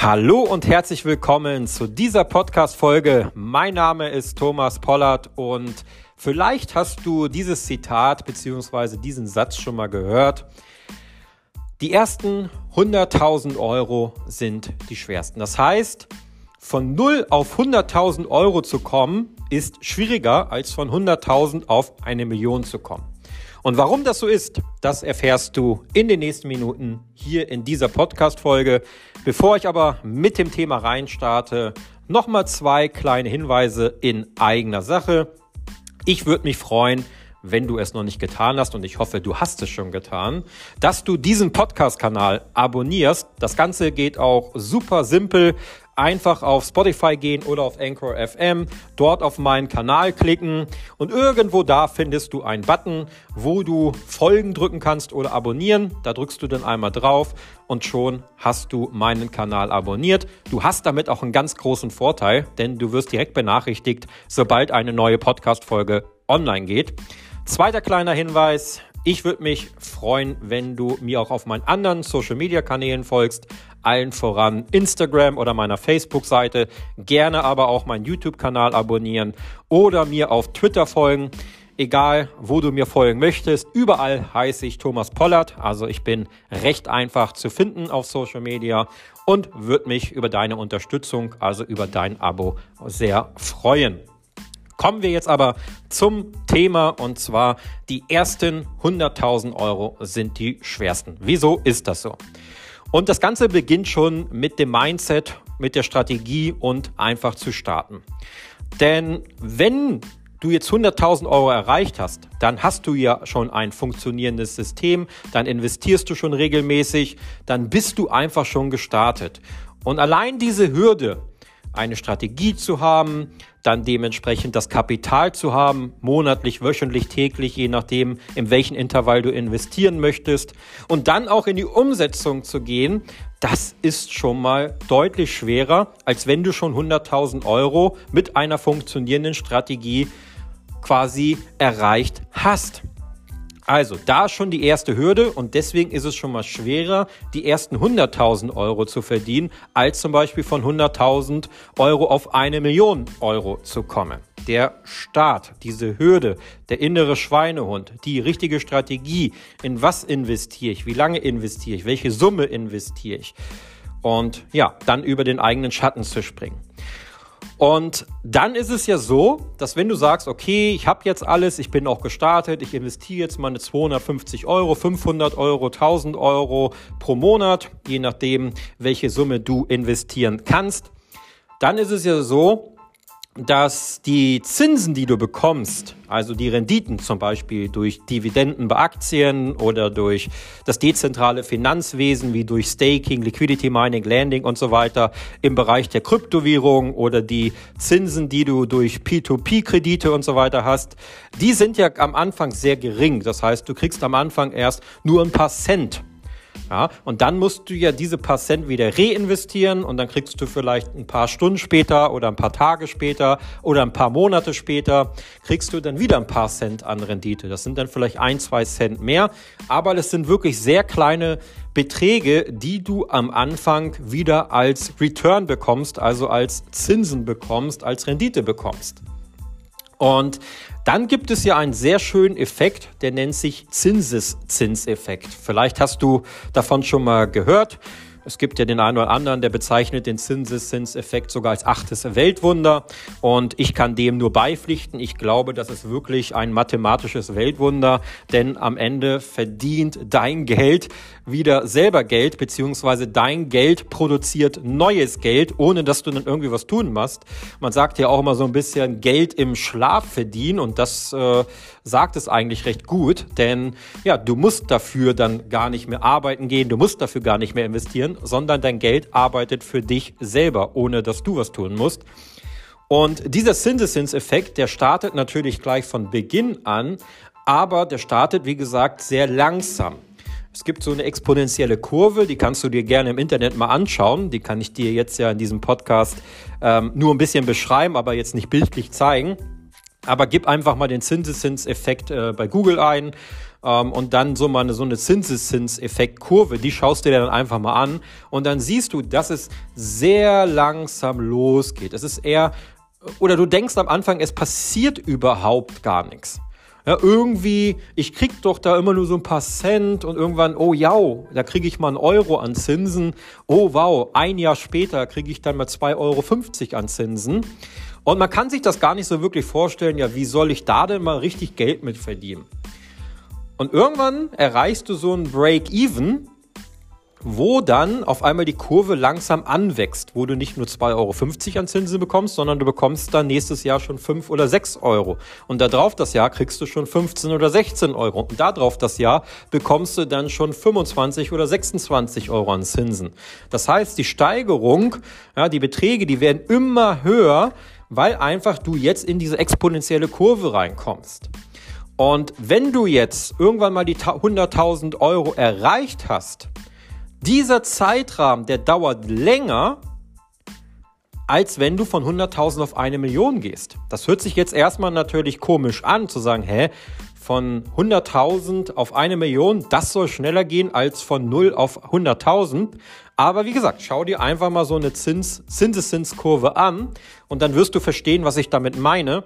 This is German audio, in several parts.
Hallo und herzlich willkommen zu dieser Podcast-Folge. Mein Name ist Thomas Pollard und vielleicht hast du dieses Zitat bzw. diesen Satz schon mal gehört. Die ersten 100.000 Euro sind die schwersten. Das heißt, von 0 auf 100.000 Euro zu kommen, ist schwieriger als von 100.000 auf eine Million zu kommen. Und warum das so ist, das erfährst du in den nächsten Minuten hier in dieser Podcast-Folge. Bevor ich aber mit dem Thema reinstarte, nochmal zwei kleine Hinweise in eigener Sache. Ich würde mich freuen, wenn du es noch nicht getan hast, und ich hoffe, du hast es schon getan, dass du diesen Podcast-Kanal abonnierst. Das Ganze geht auch super simpel einfach auf Spotify gehen oder auf Anchor FM, dort auf meinen Kanal klicken und irgendwo da findest du einen Button, wo du Folgen drücken kannst oder abonnieren. Da drückst du dann einmal drauf und schon hast du meinen Kanal abonniert. Du hast damit auch einen ganz großen Vorteil, denn du wirst direkt benachrichtigt, sobald eine neue Podcast-Folge online geht. Zweiter kleiner Hinweis. Ich würde mich freuen, wenn du mir auch auf meinen anderen Social-Media-Kanälen folgst allen voran Instagram oder meiner Facebook-Seite. Gerne aber auch meinen YouTube-Kanal abonnieren oder mir auf Twitter folgen. Egal, wo du mir folgen möchtest, überall heiße ich Thomas Pollard. Also ich bin recht einfach zu finden auf Social Media und würde mich über deine Unterstützung, also über dein Abo sehr freuen. Kommen wir jetzt aber zum Thema und zwar die ersten 100.000 Euro sind die schwersten. Wieso ist das so? Und das Ganze beginnt schon mit dem Mindset, mit der Strategie und einfach zu starten. Denn wenn du jetzt 100.000 Euro erreicht hast, dann hast du ja schon ein funktionierendes System, dann investierst du schon regelmäßig, dann bist du einfach schon gestartet. Und allein diese Hürde, eine Strategie zu haben, dann dementsprechend das Kapital zu haben, monatlich, wöchentlich, täglich, je nachdem, in welchen Intervall du investieren möchtest und dann auch in die Umsetzung zu gehen, das ist schon mal deutlich schwerer, als wenn du schon 100.000 Euro mit einer funktionierenden Strategie quasi erreicht hast. Also, da schon die erste Hürde und deswegen ist es schon mal schwerer, die ersten 100.000 Euro zu verdienen, als zum Beispiel von 100.000 Euro auf eine Million Euro zu kommen. Der Start, diese Hürde, der innere Schweinehund, die richtige Strategie, in was investiere ich, wie lange investiere ich, welche Summe investiere ich und ja, dann über den eigenen Schatten zu springen. Und dann ist es ja so, dass wenn du sagst, okay, ich habe jetzt alles, ich bin auch gestartet, ich investiere jetzt meine 250 Euro, 500 Euro, 1000 Euro pro Monat, je nachdem, welche Summe du investieren kannst, dann ist es ja so, dass die Zinsen, die du bekommst, also die Renditen zum Beispiel durch Dividenden bei Aktien oder durch das dezentrale Finanzwesen wie durch Staking, Liquidity Mining, Landing und so weiter im Bereich der Kryptowährung oder die Zinsen, die du durch P2P-Kredite und so weiter hast, die sind ja am Anfang sehr gering. Das heißt, du kriegst am Anfang erst nur ein paar Cent ja, und dann musst du ja diese paar Cent wieder reinvestieren und dann kriegst du vielleicht ein paar Stunden später oder ein paar Tage später oder ein paar Monate später kriegst du dann wieder ein paar Cent an Rendite. Das sind dann vielleicht ein, zwei Cent mehr, aber das sind wirklich sehr kleine Beträge, die du am Anfang wieder als Return bekommst, also als Zinsen bekommst, als Rendite bekommst. Und dann gibt es ja einen sehr schönen Effekt, der nennt sich Zinseszinseffekt. Vielleicht hast du davon schon mal gehört. Es gibt ja den einen oder anderen, der bezeichnet den Zinseszinseffekt sogar als achtes Weltwunder. Und ich kann dem nur beipflichten. Ich glaube, das ist wirklich ein mathematisches Weltwunder, denn am Ende verdient dein Geld wieder selber Geld, beziehungsweise dein Geld produziert neues Geld, ohne dass du dann irgendwie was tun musst. Man sagt ja auch immer so ein bisschen Geld im Schlaf verdienen und das äh, sagt es eigentlich recht gut, denn ja, du musst dafür dann gar nicht mehr arbeiten gehen, du musst dafür gar nicht mehr investieren, sondern dein Geld arbeitet für dich selber, ohne dass du was tun musst. Und dieser Zinseszinseffekt, der startet natürlich gleich von Beginn an, aber der startet, wie gesagt, sehr langsam. Es gibt so eine exponentielle Kurve, die kannst du dir gerne im Internet mal anschauen. Die kann ich dir jetzt ja in diesem Podcast ähm, nur ein bisschen beschreiben, aber jetzt nicht bildlich zeigen. Aber gib einfach mal den Zinseszinseffekt äh, bei Google ein ähm, und dann so mal eine, so eine Zinseszinseffektkurve, die schaust du dir dann einfach mal an und dann siehst du, dass es sehr langsam losgeht. Es ist eher, oder du denkst am Anfang, es passiert überhaupt gar nichts. Ja, irgendwie, ich krieg doch da immer nur so ein paar Cent und irgendwann, oh ja, da kriege ich mal einen Euro an Zinsen. Oh wow, ein Jahr später kriege ich dann mal 2,50 Euro an Zinsen. Und man kann sich das gar nicht so wirklich vorstellen, ja, wie soll ich da denn mal richtig Geld mit verdienen? Und irgendwann erreichst du so ein Break-Even, wo dann auf einmal die Kurve langsam anwächst, wo du nicht nur 2,50 Euro an Zinsen bekommst, sondern du bekommst dann nächstes Jahr schon 5 oder 6 Euro. Und da drauf das Jahr kriegst du schon 15 oder 16 Euro. Und da drauf das Jahr bekommst du dann schon 25 oder 26 Euro an Zinsen. Das heißt, die Steigerung, ja, die Beträge, die werden immer höher, weil einfach du jetzt in diese exponentielle Kurve reinkommst. Und wenn du jetzt irgendwann mal die 100.000 Euro erreicht hast, dieser Zeitrahmen, der dauert länger, als wenn du von 100.000 auf eine Million gehst. Das hört sich jetzt erstmal natürlich komisch an, zu sagen, hä, von 100.000 auf eine Million, das soll schneller gehen als von 0 auf 100.000. Aber wie gesagt, schau dir einfach mal so eine Zins Zinseszinskurve an und dann wirst du verstehen, was ich damit meine.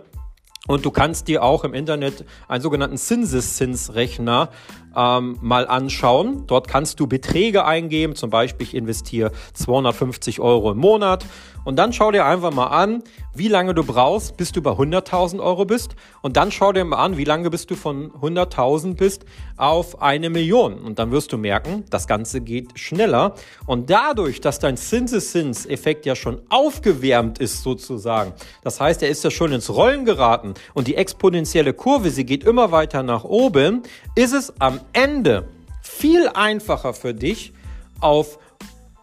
Und du kannst dir auch im Internet einen sogenannten Zinseszinsrechner ähm, mal anschauen. Dort kannst du Beträge eingeben, zum Beispiel ich investiere 250 Euro im Monat und dann schau dir einfach mal an, wie lange du brauchst, bis du bei 100.000 Euro bist. Und dann schau dir mal an, wie lange bist du von 100.000 bist auf eine Million. Und dann wirst du merken, das Ganze geht schneller. Und dadurch, dass dein Zinseszinseffekt ja schon aufgewärmt ist sozusagen, das heißt, er ist ja schon ins Rollen geraten und die exponentielle Kurve, sie geht immer weiter nach oben, ist es am Ende viel einfacher für dich, auf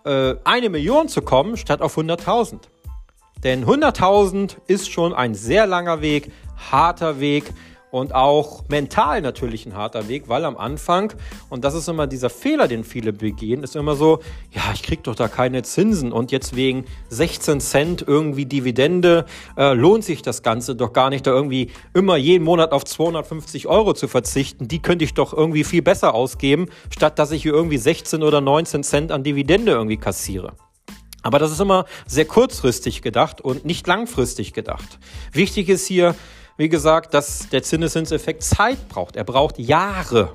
äh, eine Million zu kommen, statt auf 100.000. Denn 100.000 ist schon ein sehr langer Weg, harter Weg und auch mental natürlich ein harter Weg, weil am Anfang, und das ist immer dieser Fehler, den viele begehen, ist immer so, ja, ich krieg doch da keine Zinsen und jetzt wegen 16 Cent irgendwie Dividende äh, lohnt sich das Ganze doch gar nicht, da irgendwie immer jeden Monat auf 250 Euro zu verzichten. Die könnte ich doch irgendwie viel besser ausgeben, statt dass ich hier irgendwie 16 oder 19 Cent an Dividende irgendwie kassiere. Aber das ist immer sehr kurzfristig gedacht und nicht langfristig gedacht. Wichtig ist hier, wie gesagt, dass der Zinseszinseffekt Zeit braucht. Er braucht Jahre.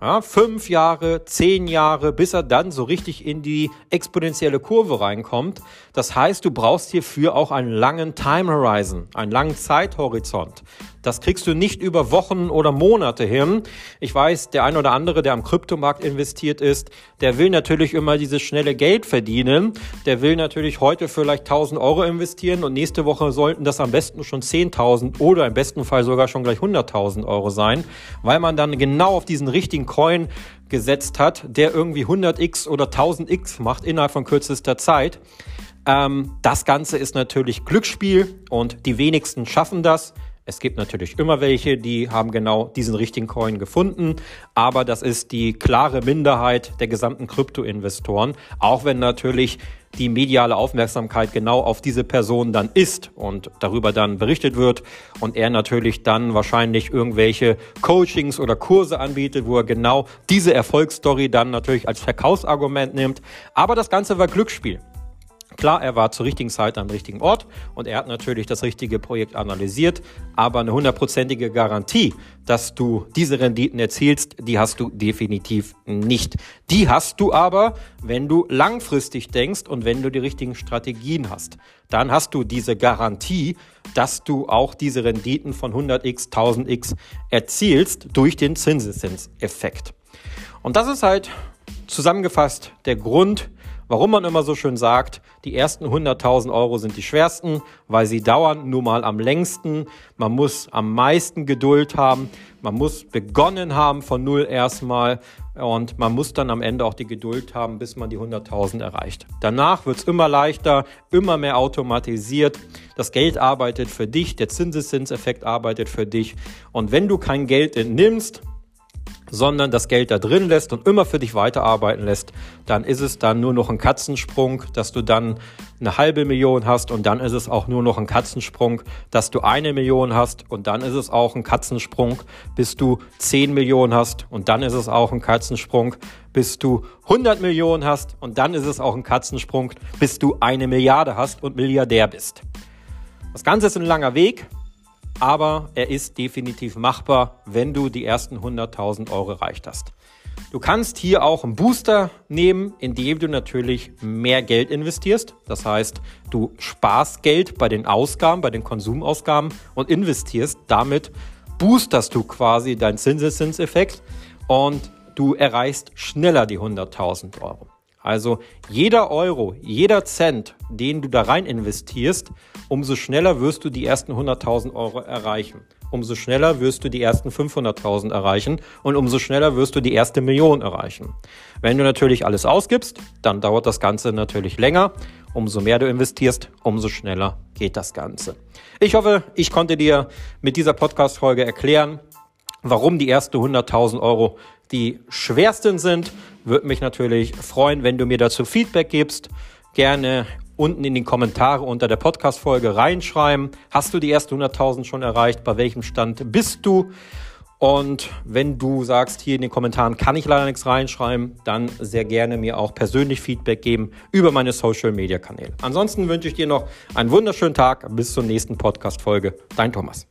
Ja, fünf Jahre, zehn Jahre, bis er dann so richtig in die exponentielle Kurve reinkommt. Das heißt, du brauchst hierfür auch einen langen Time Horizon, einen langen Zeithorizont. Das kriegst du nicht über Wochen oder Monate hin. Ich weiß, der ein oder andere, der am Kryptomarkt investiert ist, der will natürlich immer dieses schnelle Geld verdienen. Der will natürlich heute vielleicht 1000 Euro investieren und nächste Woche sollten das am besten schon 10.000 oder im besten Fall sogar schon gleich 100.000 Euro sein, weil man dann genau auf diesen richtigen Coin gesetzt hat, der irgendwie 100x oder 1000x macht innerhalb von kürzester Zeit. Ähm, das Ganze ist natürlich Glücksspiel und die wenigsten schaffen das. Es gibt natürlich immer welche, die haben genau diesen richtigen Coin gefunden, aber das ist die klare Minderheit der gesamten Kryptoinvestoren, auch wenn natürlich die mediale Aufmerksamkeit genau auf diese Person dann ist und darüber dann berichtet wird und er natürlich dann wahrscheinlich irgendwelche Coachings oder Kurse anbietet, wo er genau diese Erfolgsstory dann natürlich als Verkaufsargument nimmt. Aber das Ganze war Glücksspiel. Klar, er war zur richtigen Zeit am richtigen Ort und er hat natürlich das richtige Projekt analysiert, aber eine hundertprozentige Garantie, dass du diese Renditen erzielst, die hast du definitiv nicht. Die hast du aber, wenn du langfristig denkst und wenn du die richtigen Strategien hast. Dann hast du diese Garantie, dass du auch diese Renditen von 100x, 1000x erzielst durch den Zinseszinseffekt. Und das ist halt zusammengefasst der Grund, Warum man immer so schön sagt, die ersten 100.000 Euro sind die schwersten, weil sie dauern nun mal am längsten. Man muss am meisten Geduld haben. Man muss begonnen haben von Null erstmal. Und man muss dann am Ende auch die Geduld haben, bis man die 100.000 erreicht. Danach wird es immer leichter, immer mehr automatisiert. Das Geld arbeitet für dich, der Zinseszinseffekt arbeitet für dich. Und wenn du kein Geld entnimmst, sondern das Geld da drin lässt und immer für dich weiterarbeiten lässt, dann ist es dann nur noch ein Katzensprung, dass du dann eine halbe Million hast und dann ist es auch nur noch ein Katzensprung, dass du eine Million hast und dann ist es auch ein Katzensprung, bis du 10 Millionen hast und dann ist es auch ein Katzensprung, bis du 100 Millionen hast und dann ist es auch ein Katzensprung, bis du eine Milliarde hast und Milliardär bist. Das Ganze ist ein langer Weg, aber er ist definitiv machbar, wenn du die ersten 100.000 Euro erreicht hast. Du kannst hier auch einen Booster nehmen, indem du natürlich mehr Geld investierst. Das heißt, du sparst Geld bei den Ausgaben, bei den Konsumausgaben und investierst. Damit boosterst du quasi deinen Zinseszinseffekt und du erreichst schneller die 100.000 Euro. Also jeder Euro, jeder Cent, den du da rein investierst, umso schneller wirst du die ersten 100.000 Euro erreichen. Umso schneller wirst du die ersten 500.000 erreichen und umso schneller wirst du die erste Million erreichen. Wenn du natürlich alles ausgibst, dann dauert das Ganze natürlich länger. Umso mehr du investierst, umso schneller geht das Ganze. Ich hoffe, ich konnte dir mit dieser Podcast-Folge erklären, warum die ersten 100.000 Euro die schwersten sind. Würde mich natürlich freuen, wenn du mir dazu Feedback gibst. Gerne unten in die Kommentare unter der Podcast-Folge reinschreiben. Hast du die ersten 100.000 schon erreicht? Bei welchem Stand bist du? Und wenn du sagst, hier in den Kommentaren kann ich leider nichts reinschreiben, dann sehr gerne mir auch persönlich Feedback geben über meine Social-Media-Kanäle. Ansonsten wünsche ich dir noch einen wunderschönen Tag. Bis zur nächsten Podcast-Folge. Dein Thomas.